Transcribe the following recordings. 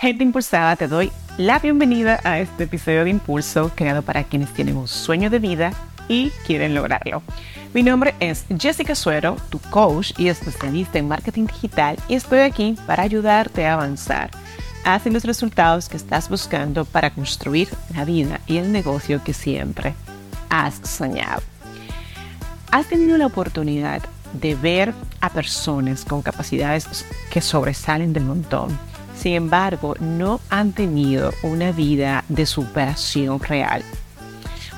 Gente impulsada, te doy la bienvenida a este episodio de Impulso creado para quienes tienen un sueño de vida y quieren lograrlo. Mi nombre es Jessica Suero, tu coach y especialista en marketing digital y estoy aquí para ayudarte a avanzar hacia los resultados que estás buscando para construir la vida y el negocio que siempre has soñado. ¿Has tenido la oportunidad de ver a personas con capacidades que sobresalen del montón? Sin embargo, no han tenido una vida de superación real.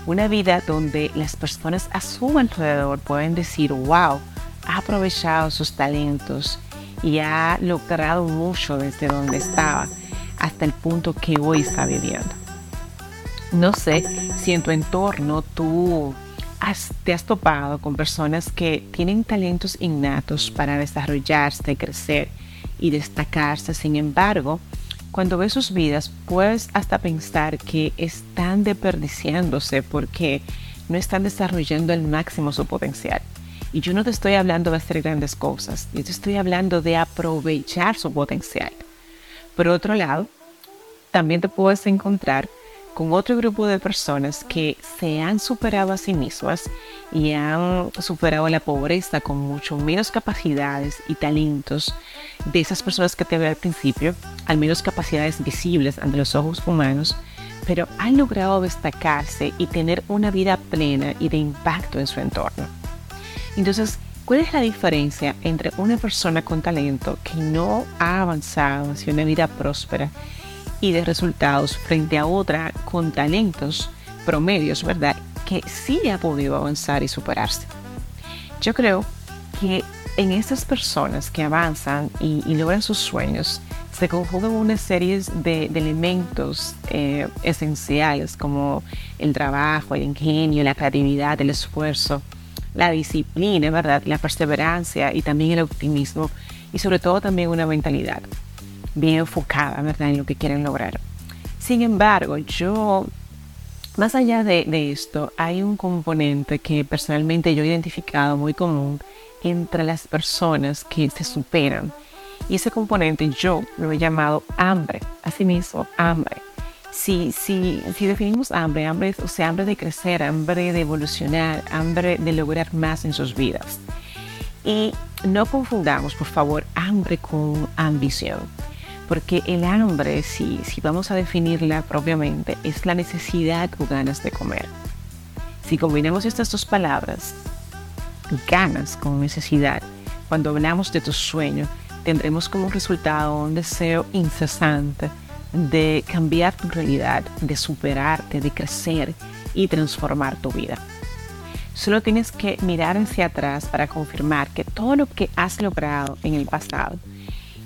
Una vida donde las personas a su alrededor pueden decir, wow, ha aprovechado sus talentos y ha logrado mucho desde donde estaba hasta el punto que hoy está viviendo. No sé si en tu entorno tú has- te has topado con personas que tienen talentos innatos para desarrollarse, crecer y destacarse. Sin embargo, cuando ves sus vidas, puedes hasta pensar que están desperdiciándose porque no están desarrollando al máximo su potencial. Y yo no te estoy hablando de hacer grandes cosas, yo te estoy hablando de aprovechar su potencial. Por otro lado, también te puedes encontrar con otro grupo de personas que se han superado a sí mismas y han superado la pobreza con mucho menos capacidades y talentos de esas personas que te veo al principio, al menos capacidades visibles ante los ojos humanos, pero han logrado destacarse y tener una vida plena y de impacto en su entorno. Entonces, ¿cuál es la diferencia entre una persona con talento que no ha avanzado hacia una vida próspera y de resultados frente a otra con talentos promedios, ¿verdad? Que sí ha podido avanzar y superarse. Yo creo que en estas personas que avanzan y, logran sus sueños, se conjugan una serie de, de elementos eh, esenciales como el trabajo, el ingenio, la creatividad, el esfuerzo, la disciplina, ¿verdad? La perseverancia y también el optimismo y sobre todo también una mentalidad bien enfocada, ¿verdad? En lo que quieren lograr. Sin embargo, yo, más allá de, de esto, hay un componente que personalmente yo he identificado muy común entre las personas que se superan. Y ese componente yo lo he llamado hambre, asimismo, hambre. Si, si, si definimos hambre, hambre o sea, hambre de crecer, hambre de evolucionar, hambre de lograr más en sus vidas. Y no confundamos, por favor, hambre con ambición. Porque el hambre, si, si vamos a definirla propiamente, es la necesidad o ganas de comer. Si combinamos estas dos palabras, ganas con necesidad, cuando hablamos de tu sueño, tendremos como resultado un deseo incesante de cambiar tu realidad, de superarte, de crecer y transformar tu vida. Solo tienes que mirar hacia atrás para confirmar que todo lo que has logrado en el pasado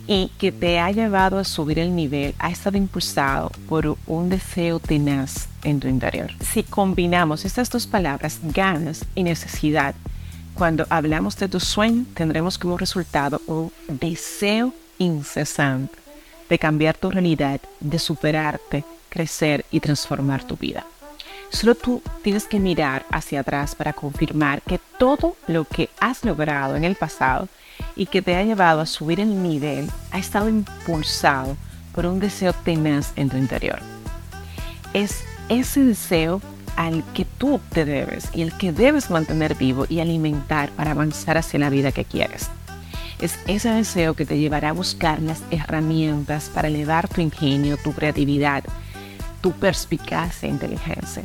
y que te ha llevado a subir el nivel ha estado impulsado por un deseo tenaz en tu interior. Si combinamos estas dos palabras, ganas y necesidad, cuando hablamos de tu sueño, tendremos como resultado un deseo incesante de cambiar tu realidad, de superarte, crecer y transformar tu vida. Solo tú tienes que mirar hacia atrás para confirmar que todo lo que has logrado en el pasado y que te ha llevado a subir el nivel ha estado impulsado por un deseo tenaz en tu interior. Es ese deseo al que tú te debes y el que debes mantener vivo y alimentar para avanzar hacia la vida que quieres. Es ese deseo que te llevará a buscar las herramientas para elevar tu ingenio, tu creatividad, tu perspicacia e inteligencia.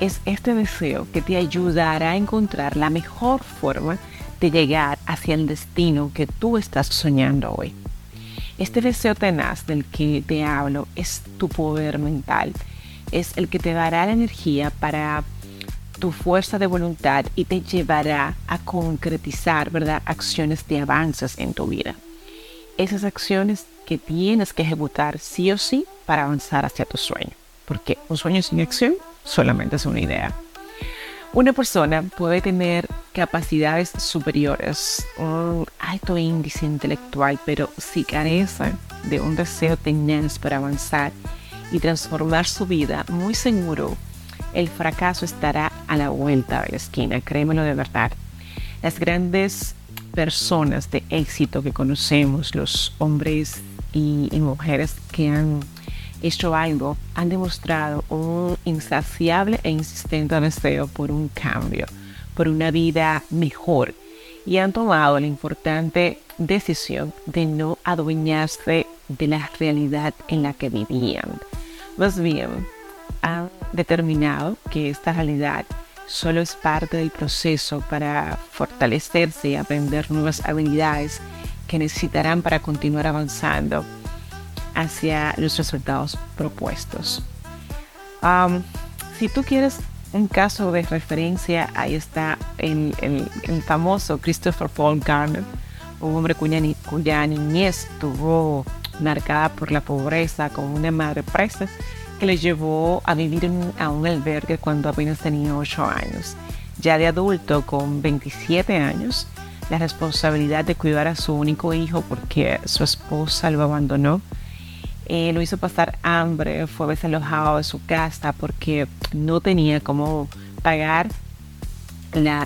Es este deseo que te ayudará a encontrar la mejor forma de llegar hacia el destino que tú estás soñando hoy. Este deseo tenaz del que te hablo es tu poder mental, es el que te dará la energía para tu fuerza de voluntad y te llevará a concretizar, ¿verdad?, acciones de avances en tu vida. Esas acciones que tienes que ejecutar sí o sí para avanzar hacia tu sueño, porque un sueño sin acción solamente es una idea. Una persona puede tener capacidades superiores, un alto índice intelectual, pero si carece de un deseo tenaz para avanzar y transformar su vida, muy seguro el fracaso estará a la vuelta de la esquina, créemelo de verdad. Las grandes personas de éxito que conocemos, los hombres y, mujeres que han hecho algo, han demostrado un insaciable e insistente deseo por un cambio, por una vida mejor y han tomado la importante decisión de no adueñarse de la realidad en la que vivían. Más bien, han determinado que esta realidad solo es parte del proceso para fortalecerse y aprender nuevas habilidades que necesitarán para continuar avanzando hacia los resultados propuestos. si tú quieres un caso de referencia, ahí está el, famoso Christopher Paul Garner, un hombre cuya, cuya niñez estuvo marcada por la pobreza con una madre presa que le llevó a vivir a un albergue cuando apenas tenía 8 años. Ya de adulto, con 27 años, la responsabilidad de cuidar a su único hijo porque su esposa lo abandonó eh, lo hizo pasar hambre, fue desalojado de su casa porque no tenía cómo pagar la,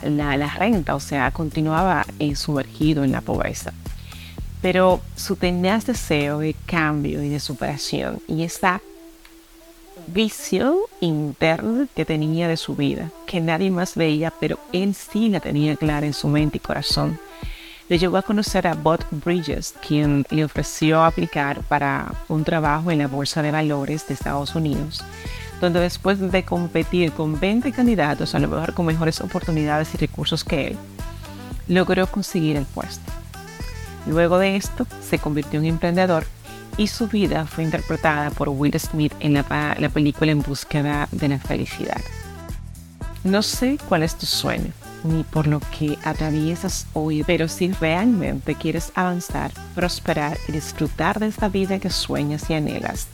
renta, o sea, continuaba eh, sumergido en la pobreza. Pero su tenaz deseo de cambio y de superación y esa visión interna que tenía de su vida, que nadie más veía, pero él sí la tenía clara en su mente y corazón, le llevó a conocer a Bud Bridges, quien le ofreció aplicar para un trabajo en la Bolsa de Valores de Estados Unidos, donde después de competir con 20 candidatos, a lo mejor con mejores oportunidades y recursos que él, logró conseguir el puesto. Luego de esto, se convirtió en emprendedor y su vida fue interpretada por Will Smith en la, la película En búsqueda de la felicidad. No sé cuál es tu sueño, ni por lo que atraviesas hoy, pero si realmente quieres avanzar, prosperar y disfrutar de esta vida que sueñas y anhelas,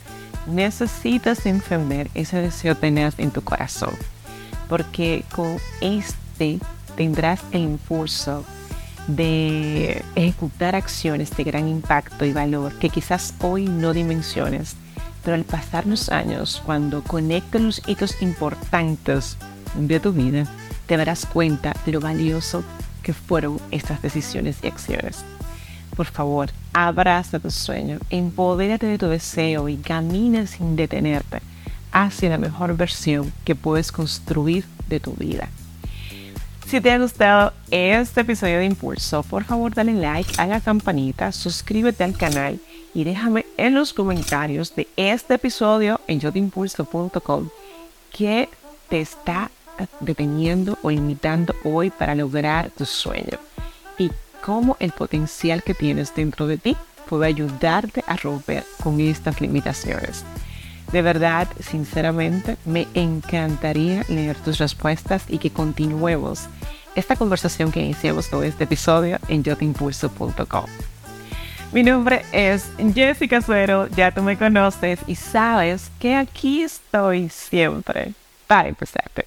necesitas encender ese deseo tener en tu corazón, porque con este tendrás el impulso de ejecutar acciones de gran impacto y valor que quizás hoy no dimensiones, pero al pasar los años, cuando conecten los hitos importantes de tu vida, te darás cuenta de lo valioso que fueron estas decisiones y acciones. Por favor, abraza tu sueño, empodérate de tu deseo y camina sin detenerte hacia la mejor versión que puedes construir de tu vida. Si te ha gustado este episodio de Impulso, por favor dale like a la campanita, suscríbete al canal y déjame en los comentarios de este episodio en yotimpulso.com qué te está deteniendo o limitando hoy para lograr tu sueño y cómo el potencial que tienes dentro de ti puede ayudarte a romper con estas limitaciones. De verdad, sinceramente, me encantaría leer tus respuestas y que continuemos esta conversación que iniciamos todo este episodio en yotimpulso.com. Mi nombre es Jessica Suero, ya tú me conoces y sabes que aquí estoy siempre para empezarte.